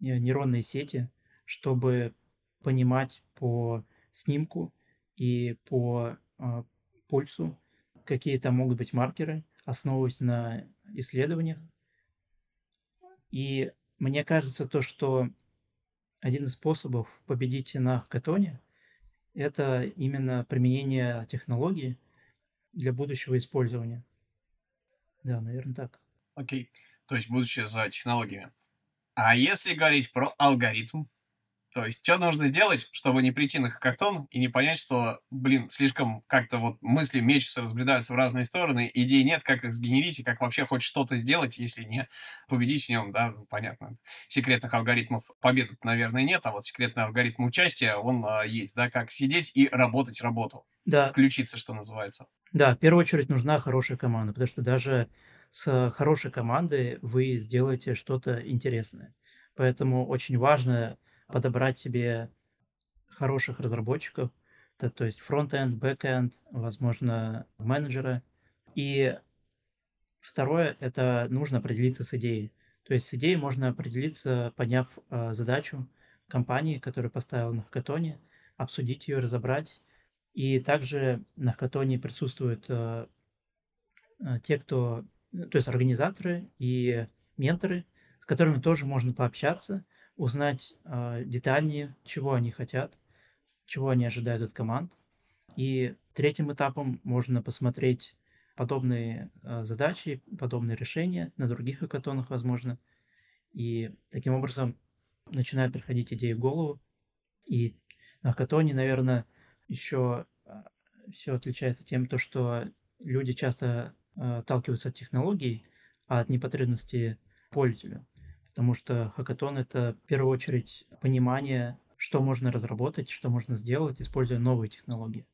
э, нейронные сети, чтобы понимать по снимку и по э, пульсу, какие там могут быть маркеры, основываясь на исследованиях. И мне кажется, то, что один из способов победить на хакатоне – это именно применение технологии. для будущего использования. Да, наверное, так. Окей. То есть будущее за технологиями. А если говорить про алгоритм, то есть, что нужно сделать, чтобы не прийти на хакатон и не понять, что, блин, слишком как-то вот мысли мечутся, разбредаются в разные стороны, идей нет, как их сгенерить и как вообще хоть что-то сделать, если не победить в нем, да, ну, понятно. Секретных алгоритмов победы, наверное, нет, а вот секретный алгоритм участия, он а, есть, да, как сидеть и работать работу. Да. Включиться, что называется. Да, в первую очередь нужна хорошая команда, потому что даже с хорошей командой вы сделаете что-то интересное. Поэтому очень важно подобрать себе хороших разработчиков, то, то есть front-end, back-end, возможно, менеджера. И второе, это нужно определиться с идеей. То есть с идеей можно определиться, поняв э, задачу компании, которую поставил на хакатоне, обсудить ее, разобрать. И также на хакатоне присутствуют э, э, те, кто, то есть организаторы и менторы, с которыми тоже можно пообщаться, узнать э, детальнее, чего они хотят, чего они ожидают от команд. И третьим этапом можно посмотреть подобные э, задачи, подобные решения на других хакатонах, возможно. И таким образом начинают приходить идеи в голову. И на хакатоне, наверное, еще а, все отличается тем, то, что люди часто отталкиваются от технологий, а от непотребности пользователя потому что хакатон — это в первую очередь понимание, что можно разработать, что можно сделать, используя новые технологии.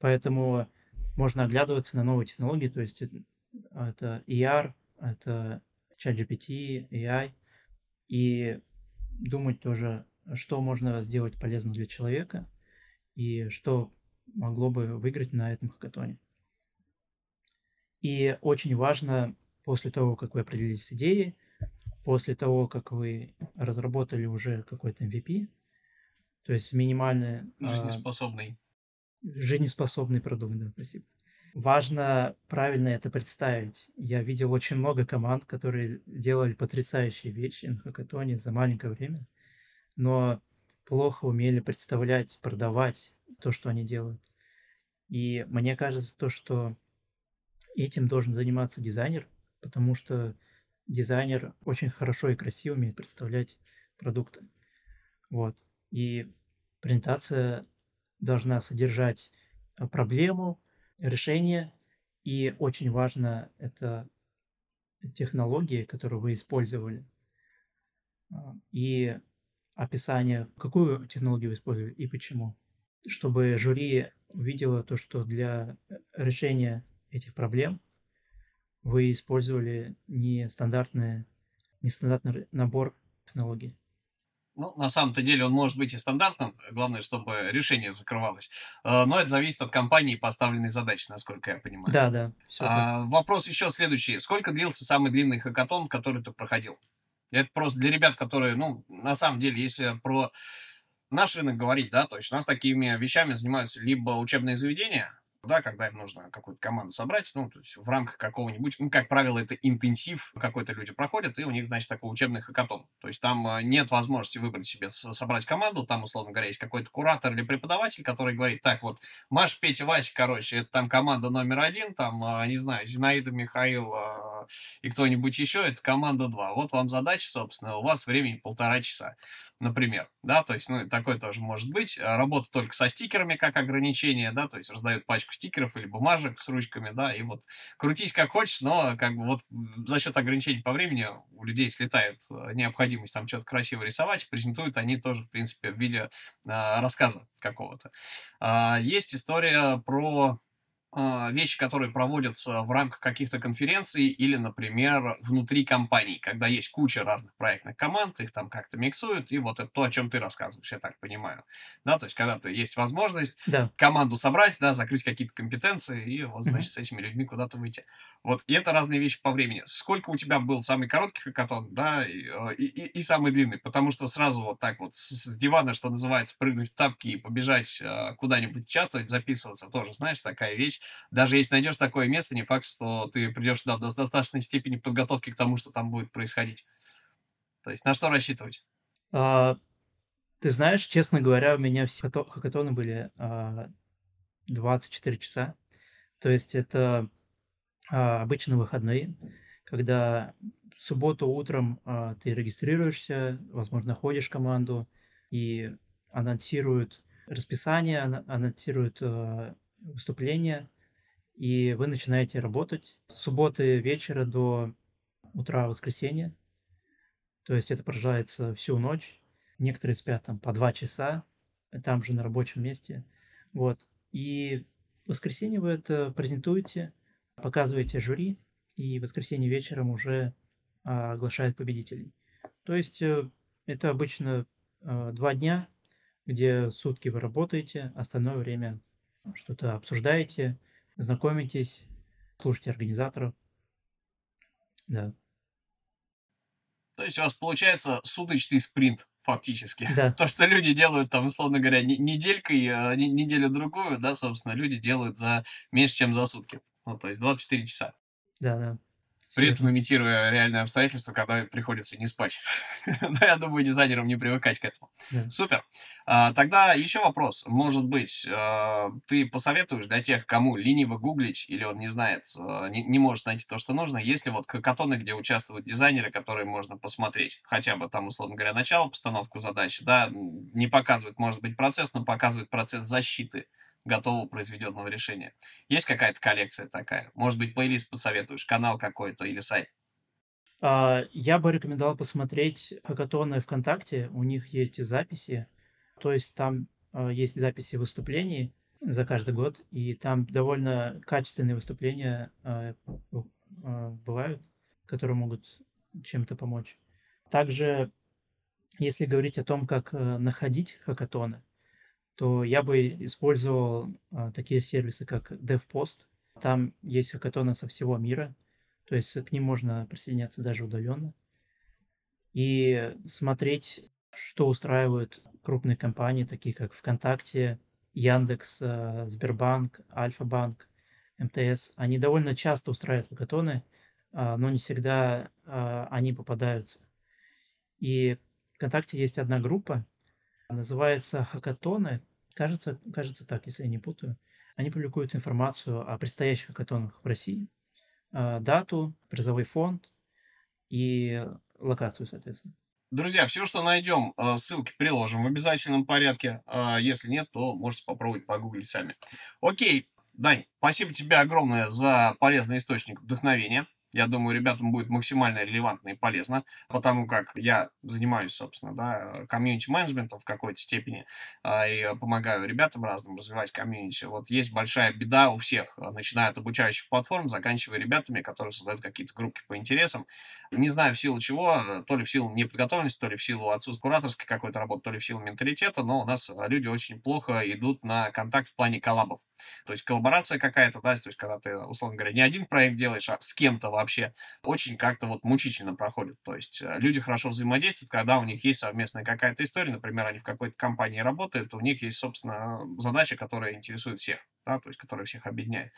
Поэтому можно оглядываться на новые технологии, то есть это ER, это ChatGPT, AI, и думать тоже, что можно сделать полезно для человека и что могло бы выиграть на этом хакатоне. И очень важно после того, как вы определились с идеей, после того, как вы разработали уже какой-то MVP, то есть минимальный... Жизнеспособный. А, жизнеспособный продукт, да, спасибо. Важно правильно это представить. Я видел очень много команд, которые делали потрясающие вещи на хакатоне за маленькое время, но плохо умели представлять, продавать то, что они делают. И мне кажется, то, что этим должен заниматься дизайнер, потому что дизайнер очень хорошо и красиво умеет представлять продукты. Вот. И презентация должна содержать э, проблему, решение, и очень важно это технологии, которые вы использовали, а, и описание, какую технологию вы использовали и почему, чтобы жюри увидело то, что для э, решения этих проблем – вы использовали нестандартный, нестандартный набор технологий. Ну, на самом-то деле он может быть и стандартным, главное, чтобы решение закрывалось. Э, но это зависит от компании и поставленной задачи, насколько я понимаю. Да, да. А, вопрос еще следующий. Сколько длился самый длинный хакатон, который ты проходил? Это просто для ребят, которые, ну, на самом деле, если про наш рынок говорить, да, то есть у нас такими вещами занимаются либо учебные заведения, да, когда им нужно какую-то команду собрать, ну, то есть в рамках какого-нибудь, ну, как правило, это интенсив какой-то люди проходят, и у них, значит, такой учебный хакатон. То есть там а, нет возможности выбрать себе, собрать команду, там, условно говоря, есть какой-то куратор или преподаватель, который говорит, так вот, Маш, Петя, Вася, короче, это там команда номер один, там, а, не знаю, Зинаида, Михаил а, и кто-нибудь еще, это команда два. Вот вам задача, собственно, у вас времени полтора часа например, да, то есть, ну, такое тоже может быть. Работа только со стикерами как ограничение, да, то есть раздают пачку стикеров или бумажек с ручками, да, и вот крутись как хочешь, но как бы вот за счет ограничений по времени у людей слетает а, необходимость там что-то красиво рисовать, презентуют они тоже, в принципе, в виде э, рассказа какого-то. Э, есть история про вещи, которые проводятся в рамках каких-то конференций или, например, внутри компаний, когда есть куча разных проектных команд, их там как-то миксуют, и вот это то, о чем ты рассказываешь, я так понимаю. Да, то есть, когда то есть возможность да. команду собрать, да, закрыть какие-то компетенции, и вот, значит, mm-hmm. с этими людьми куда-то выйти. Вот, и это разные вещи по времени. Сколько у тебя был самый короткий хакатон, да, и, э, и, и, и самый длинный? Потому что сразу вот так вот с, с дивана, что называется, прыгнуть в тапки и побежать э, куда-нибудь участвовать, записываться, тоже, знаешь, такая вещь. Даже если найдешь такое место, не факт, что ты придешь туда в достаточной степени подготовки к тому, что там будет происходить. То есть на что рассчитывать? А, ты знаешь, честно говоря, у меня все хакатоны были а, 24 часа. То есть это а, обычно выходные, когда в субботу утром а, ты регистрируешься, возможно, ходишь в команду и анонсируют расписание, анонсируют а, выступления, и вы начинаете работать с субботы вечера до утра воскресенья. То есть это продолжается всю ночь. Некоторые спят там по два часа, там же на рабочем месте. Вот. И в воскресенье вы это презентуете, показываете жюри, и в воскресенье вечером уже а, оглашают победителей. То есть э, это обычно а, два дня, где сутки вы работаете, остальное время что-то обсуждаете, знакомитесь, слушайте организаторов. Да. То есть у вас получается суточный спринт фактически. Да. То, что люди делают там, условно говоря, неделькой, а, неделю-другую, да, собственно, люди делают за меньше, чем за сутки. Ну, то есть 24 часа. Да, да. При этом имитируя реальные обстоятельства, когда приходится не спать. Но я думаю, дизайнерам не привыкать к этому. Да. Супер. А, тогда еще вопрос. Может быть, а, ты посоветуешь для тех, кому лениво гуглить, или он не знает, а, не, не может найти то, что нужно, есть ли вот хакатоны, где участвуют дизайнеры, которые можно посмотреть? Хотя бы там, условно говоря, начало, постановку задачи, да, не показывает, может быть, процесс, но показывает процесс защиты готового произведенного решения. Есть какая-то коллекция такая? Может быть, плейлист посоветуешь, канал какой-то или сайт? А, я бы рекомендовал посмотреть хакатоны ВКонтакте. У них есть записи. То есть там а, есть записи выступлений за каждый год, и там довольно качественные выступления а, бывают, которые могут чем-то помочь. Также, если говорить о том, как находить хакатоны, то я бы использовал а, такие сервисы, как DevPost. Там есть хакатоны со всего мира, то есть к ним можно присоединяться даже удаленно. И смотреть, что устраивают крупные компании, такие как ВКонтакте, Яндекс, а, Сбербанк, Альфа-банк, МТС. Они довольно часто устраивают хакатоны, а, но не всегда они попадаются. И ВКонтакте есть одна группа, называется «Хакатоны». Кажется, кажется так, если я не путаю. Они публикуют информацию о предстоящих хакатонах в России, а, дату, призовой фонд и локацию, соответственно. Друзья, все, что найдем, э, ссылки приложим в обязательном порядке. А если нет, то можете попробовать погуглить сами. Окей, Дань, спасибо тебе огромное за полезный источник вдохновения. Я думаю, ребятам будет максимально релевантно и полезно, потому как я занимаюсь, собственно, да, комьюнити-менеджментом в какой-то степени а, и помогаю ребятам разным развивать комьюнити. Вот есть большая беда у всех, начиная от обучающих платформ, заканчивая ребятами, которые создают какие-то группки по интересам. Не знаю в силу чего, то ли в силу неподготовленности, то ли в силу отсутствия кураторской какой-то работы, то ли в силу менталитета, но у нас люди очень плохо идут на контакт в плане коллабов. То есть коллаборация какая-то, да, то есть когда ты, условно говоря, не один проект делаешь, а с кем-то вообще, очень как-то вот мучительно проходит. То есть э, люди хорошо взаимодействуют, когда у них есть совместная какая-то история, например, они в какой-то компании работают, у них есть, собственно, задача, которая интересует всех, да, то есть которая всех объединяет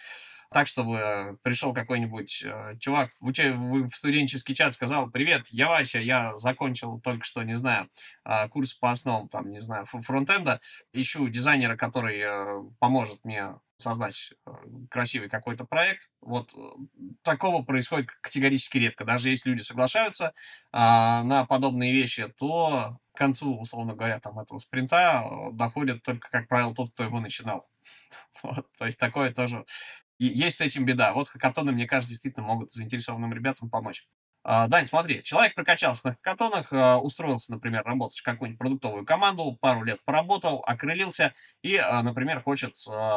так, чтобы пришел какой-нибудь э, чувак в, уч... в студенческий чат, сказал, привет, я Вася, я закончил только что, не знаю, э, курс по основам, там, не знаю, фронтенда, ищу дизайнера, который э, поможет мне создать э, красивый какой-то проект. Вот э, такого происходит категорически редко. Даже если люди соглашаются а, на подобные вещи, то к концу, условно говоря, там этого спринта э, доходит только, как правило, тот, кто его начинал. Вот, то есть такое тоже есть с этим беда. Вот хакатоны, мне кажется, действительно могут заинтересованным ребятам помочь. А, Дань, смотри, человек прокачался на хакатонах, а, устроился, например, работать в какую-нибудь продуктовую команду, пару лет поработал, окрылился и, а, например, хочет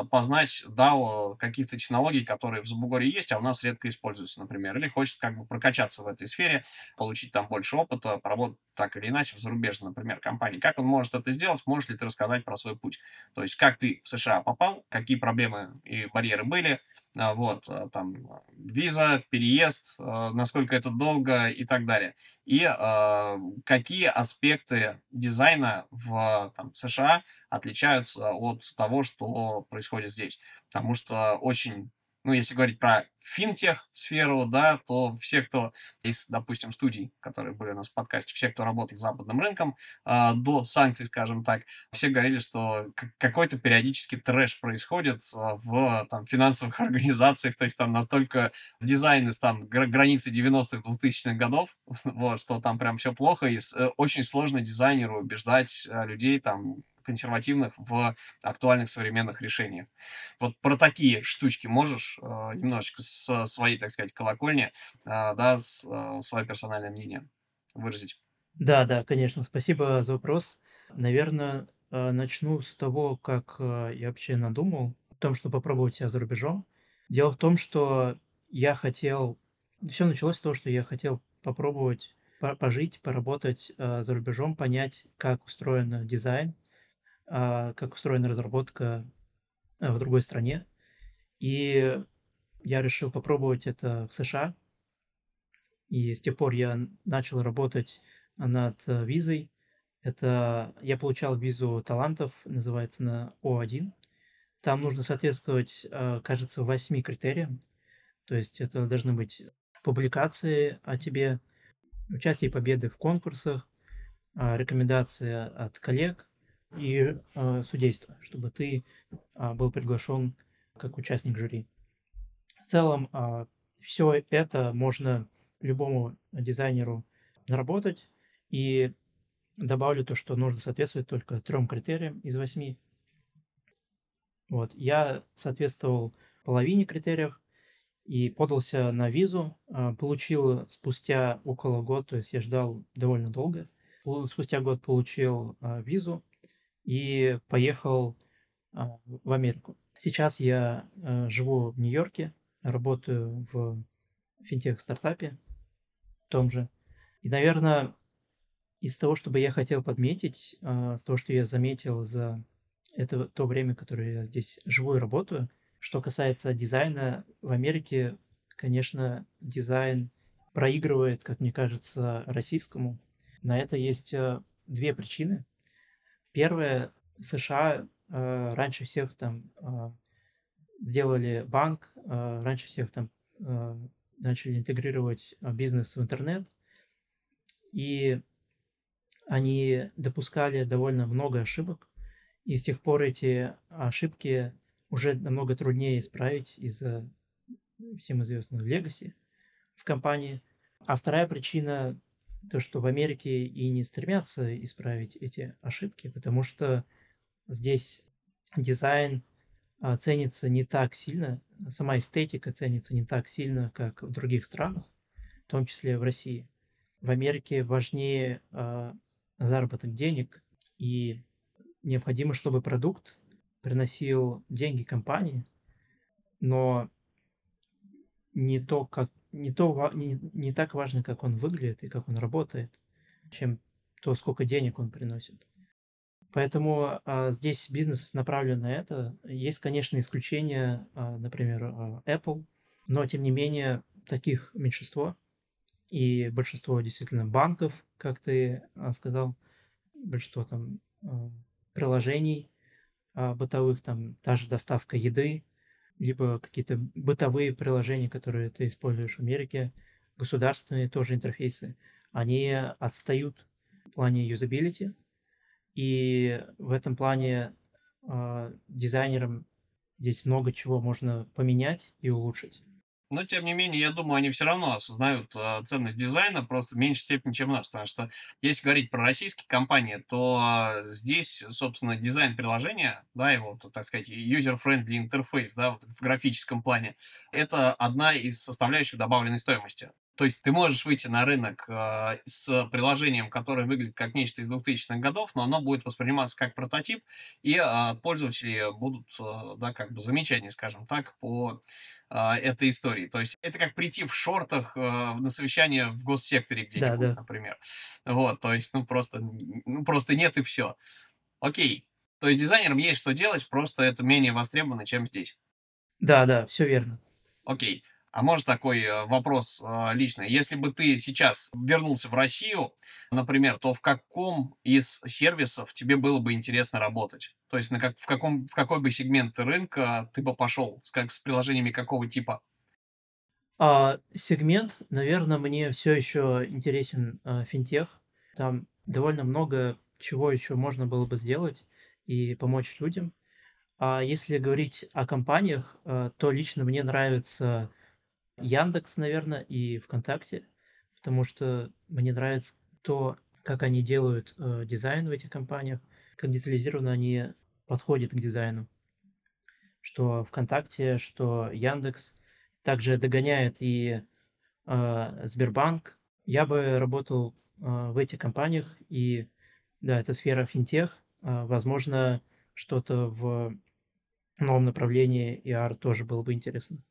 познать DAO каких-то технологий, которые в Забугоре есть, а у нас редко используются, например, или хочет как бы прокачаться в этой сфере, получить там больше опыта, поработать так или иначе в зарубежной, например, компании. Как он может это сделать? Можешь ли ты рассказать про свой путь? То есть, как ты в США попал, какие проблемы и барьеры были, вот, там, виза, переезд, насколько это долго и так далее. И какие аспекты дизайна в там, США отличаются от того, что происходит здесь. Потому что очень ну, если говорить про финтех-сферу, да, то все, кто из, допустим, студий, которые были у нас в подкасте, все, кто работал с западным рынком э, до санкций, скажем так, все говорили, что какой-то периодически трэш происходит э, в там, финансовых организациях, то есть там настолько дизайн из там гра- границы 90-х, 2000-х годов, вот, что там прям все плохо, и э, очень сложно дизайнеру убеждать э, людей там консервативных в актуальных современных решениях. Вот про такие штучки можешь э, немножечко с своей, так сказать, колокольни, э, да, с, э, свое персональное мнение выразить? Да, да, конечно. Спасибо за вопрос. Наверное, э, начну с того, как э, я вообще надумал о том, что попробовать себя за рубежом. Дело в том, что я хотел... Все началось с того, что я хотел попробовать пожить, поработать э, за рубежом, понять, как устроен дизайн, а, как устроена разработка а, в другой стране. И я решил попробовать это в США. И с тех пор я начал работать над э, визой. Это я получал визу талантов, называется на О1. Там нужно соответствовать, а, кажется, восьми критериям. То есть это должны быть публикации о тебе, участие и победы в конкурсах, рекомендации от коллег, и э, судейство, чтобы ты э, был приглашен как участник жюри. В целом, э, а, все это можно любому дизайнеру наработать. И добавлю то, что нужно соответствовать только трем критериям из восьми. Вот. Я соответствовал половине критериев и подался на визу. Получил спустя около года, то есть я ждал довольно долго. Спустя год получил визу и поехал а, в Америку. Сейчас я а, живу в Нью-Йорке, работаю в финтех-стартапе том же. И, наверное, из того, что бы я хотел подметить, а, того, что я заметил за это то время, которое я здесь живу и работаю, что касается дизайна в Америке, конечно, дизайн проигрывает, как мне кажется, российскому. На это есть две причины. Первое, США э, раньше всех там э, сделали банк, э, раньше всех там э, начали интегрировать бизнес в интернет, и они допускали довольно много ошибок, и с тех пор эти ошибки уже намного труднее исправить из-за всем известного легаси в компании. А вторая причина то, что в Америке и не стремятся исправить эти ошибки, потому что здесь дизайн а, ценится не так сильно, сама эстетика ценится не так сильно, как в других странах, в том числе в России. В Америке важнее э, заработок денег, и необходимо, чтобы продукт приносил деньги компании, но не то, как не, то, не, не так важно, как он выглядит и как он работает, чем то, сколько денег он приносит. Поэтому а, здесь бизнес направлен на это. Есть, конечно, исключения, а, например, а, Apple, но тем не менее таких меньшинство. И большинство действительно банков, как ты а, сказал, большинство там а, приложений а, бытовых, там та же доставка еды, либо какие-то бытовые приложения, которые ты используешь в Америке, государственные тоже интерфейсы, они отстают в плане юзабилити, и в этом плане э, дизайнерам здесь много чего можно поменять и улучшить. Но, тем не менее, я думаю, они все равно осознают э, ценность дизайна просто в меньшей степени, чем нас. Потому что, если говорить про российские компании, то э, здесь, собственно, дизайн приложения, да, его, так сказать, user-friendly интерфейс, да, вот в графическом плане, это одна из составляющих добавленной стоимости. То есть ты можешь выйти на рынок э, с приложением, которое выглядит как нечто из 2000-х годов, но оно будет восприниматься как прототип, и э, пользователи будут, э, да, как бы замечания, скажем так, по этой истории. То есть это как прийти в шортах э, на совещание в госсекторе где-нибудь, да, да. например. Вот, то есть, ну просто, ну просто нет и все. Окей. То есть дизайнерам есть что делать, просто это менее востребовано, чем здесь. Да, да, все верно. Окей. А может такой э, вопрос э, личный? Если бы ты сейчас вернулся в Россию, например, то в каком из сервисов тебе было бы интересно работать? То есть на как, в, каком, в какой бы сегмент рынка ты бы пошел? С, как, с приложениями какого типа? А, сегмент, наверное, мне все еще интересен а, финтех. Там довольно много чего еще можно было бы сделать и помочь людям. А если говорить о компаниях, а, то лично мне нравится Яндекс, наверное, и ВКонтакте, потому что мне нравится то, как они делают э, дизайн в этих компаниях, как детализированно они подходят к дизайну. Что ВКонтакте, что Яндекс также догоняет и э, Сбербанк. Я бы работал э, в этих компаниях, и да, это сфера финтех. Э, возможно, что-то в новом направлении ER тоже было бы интересно.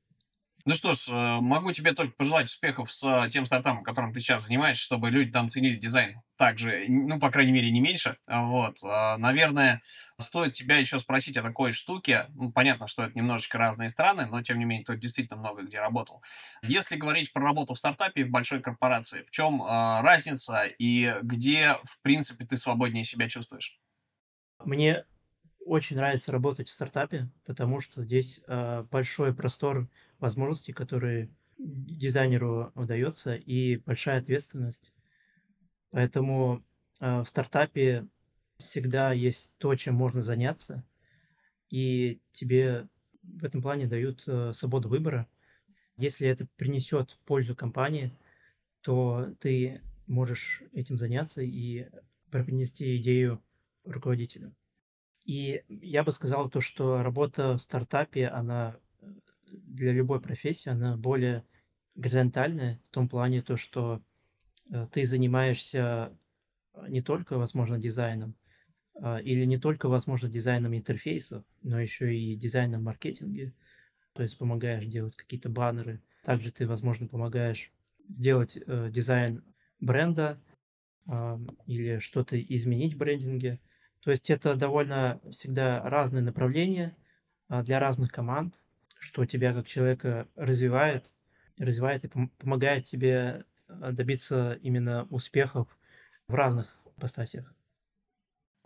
Ну что ж, э, могу тебе только пожелать успехов с тем стартапом, которым ты сейчас занимаешься, чтобы люди там ценили дизайн. Также, ну, по крайней мере, не меньше. Вот. Э, наверное, стоит тебя еще спросить о такой штуке. Ну, понятно, что это немножечко разные страны, но, тем не менее, тут действительно много где работал. Если говорить про работу в стартапе и в большой корпорации, в чем разница и где, в принципе, ты свободнее себя чувствуешь? Мне очень нравится работать в стартапе, потому что здесь э, большой простор возможностей, которые дизайнеру удается, и большая ответственность. Поэтому э, в стартапе всегда есть то, чем можно заняться, и тебе в этом плане дают э, свободу выбора. Если это принесет пользу компании, то ты можешь этим заняться и принести идею руководителю. И я бы сказал то, что работа в стартапе, она для любой профессии, она более горизонтальная в том плане, то, что э, ты занимаешься э, не только, возможно, дизайном, а, или не только, возможно, дизайном интерфейсов, но еще и дизайном маркетинге. То есть помогаешь делать какие-то баннеры. Также ты, возможно, помогаешь сделать э, дизайн бренда э, или что-то изменить в брендинге. То есть это довольно всегда разные направления а, для разных команд, что тебя как человека развивает, развивает и помогает тебе а, добиться именно успехов в разных постатях.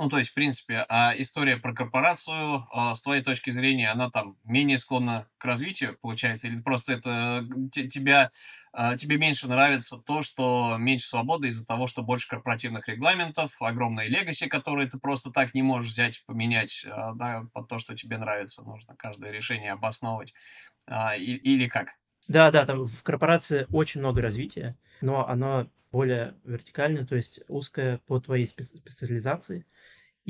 Ну, то есть, в принципе, а история про корпорацию, а, с твоей точки зрения, она там менее склонна к развитию, получается, или просто это тебя, а, тебе меньше нравится то, что меньше свободы из-за того, что больше корпоративных регламентов, огромные легаси, которые ты просто так не можешь взять, поменять, а, да, под то, что тебе нравится, нужно каждое решение обосновывать, или как? Да, да, там в корпорации очень много развития, но оно более вертикальное, то есть узкое по твоей специализации –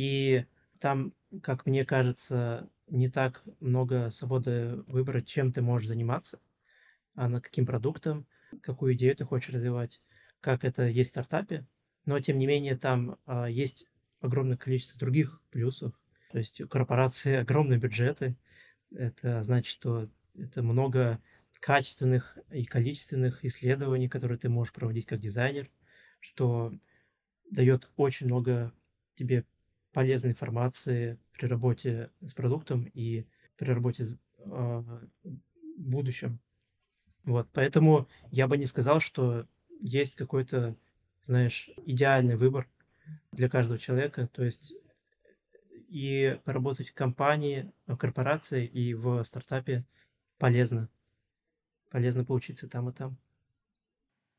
и там, как мне кажется, не так много свободы выбора, чем ты можешь заниматься, а над каким продуктом, какую идею ты хочешь развивать, как это есть в стартапе. Но, тем не менее, там а, есть огромное количество других плюсов. То есть у корпорации огромные бюджеты. Это значит, что это много качественных и количественных исследований, которые ты можешь проводить как дизайнер, что дает очень много тебе полезной информации при работе с продуктом и при работе э, в будущем. Вот, поэтому я бы не сказал, что есть какой-то, знаешь, идеальный выбор для каждого человека. То есть и поработать в компании, в корпорации и в стартапе полезно. Полезно поучиться там и там.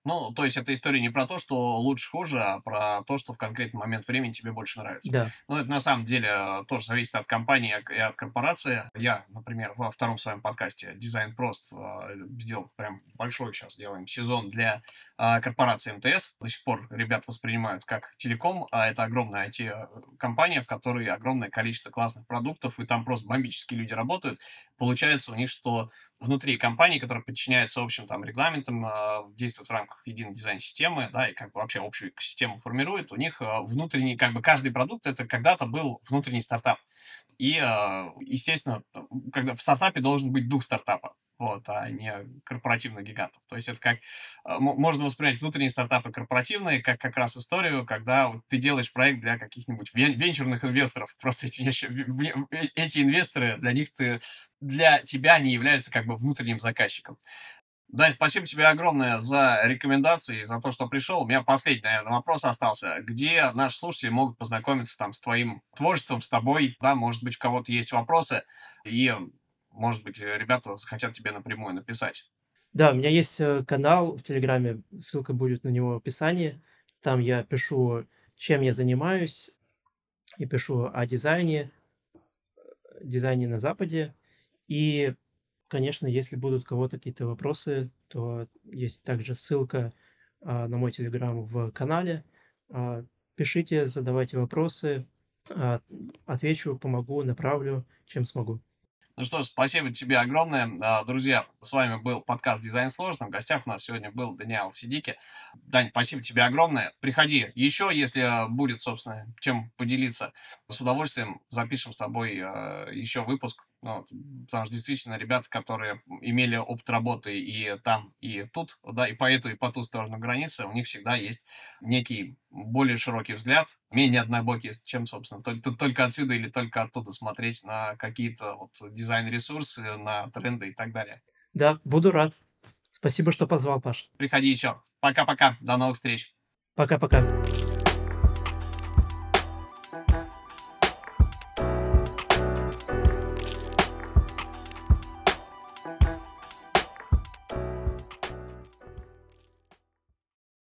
Ну, то есть эта история не про то, что лучше хуже, а про то, что в конкретный момент времени тебе больше нравится. Да. Ну, это на самом деле э, тоже зависит от компании и от корпорации. Я, например, во втором своем подкасте «Дизайн прост» э, сделал прям большой сейчас делаем сезон для э, корпорации МТС. До сих пор ребят воспринимают как телеком, а это огромная IT-компания, в которой огромное количество классных продуктов, и там просто бомбические люди работают. Получается у них, что внутри компании, которая подчиняется общим там регламентам, э, действует в рамках единой дизайн-системы, да, и как бы вообще общую систему формирует, у них э, внутренний, как бы каждый продукт это когда-то был внутренний стартап. И, э, естественно, когда в стартапе должен быть дух стартапа вот, а не корпоративных гигантов. То есть это как а, можно воспринять внутренние стартапы корпоративные, как как раз историю, когда ты делаешь проект для каких-нибудь венчурных инвесторов. Просто эти, э, эти инвесторы, для них ты, для тебя они являются как бы внутренним заказчиком. Дань, спасибо тебе огромное за рекомендации, за то, что пришел. У меня последний, наверное, вопрос остался. Где наши слушатели могут познакомиться там с твоим творчеством, с тобой? Да, может быть, у кого-то есть вопросы, и, может быть, ребята захотят тебе напрямую написать. Да, у меня есть э, канал в Телеграме, ссылка будет на него в описании. Там я пишу, чем я занимаюсь, и пишу о дизайне, дизайне на Западе. И Конечно, если будут кого-то какие-то вопросы, то есть также ссылка а, на мой телеграм в канале. А, пишите, задавайте вопросы, а, отвечу, помогу, направлю, чем смогу. Ну что, спасибо тебе огромное. А, друзья, с вами был подкаст «Дизайн сложно». В гостях у нас сегодня был Даниэл Сидики. Дань, спасибо тебе огромное. Приходи еще, если будет, собственно, чем поделиться. С удовольствием запишем с тобой еще выпуск ну, потому что действительно ребята, которые имели опыт работы и там, и тут, да, и по эту, и по ту сторону границы, у них всегда есть некий более широкий взгляд, менее однобокий, чем, собственно, только, только отсюда или только оттуда смотреть на какие-то вот дизайн-ресурсы, на тренды и так далее. Да, буду рад. Спасибо, что позвал, Паш. Приходи еще. Пока-пока. До новых встреч. Пока-пока.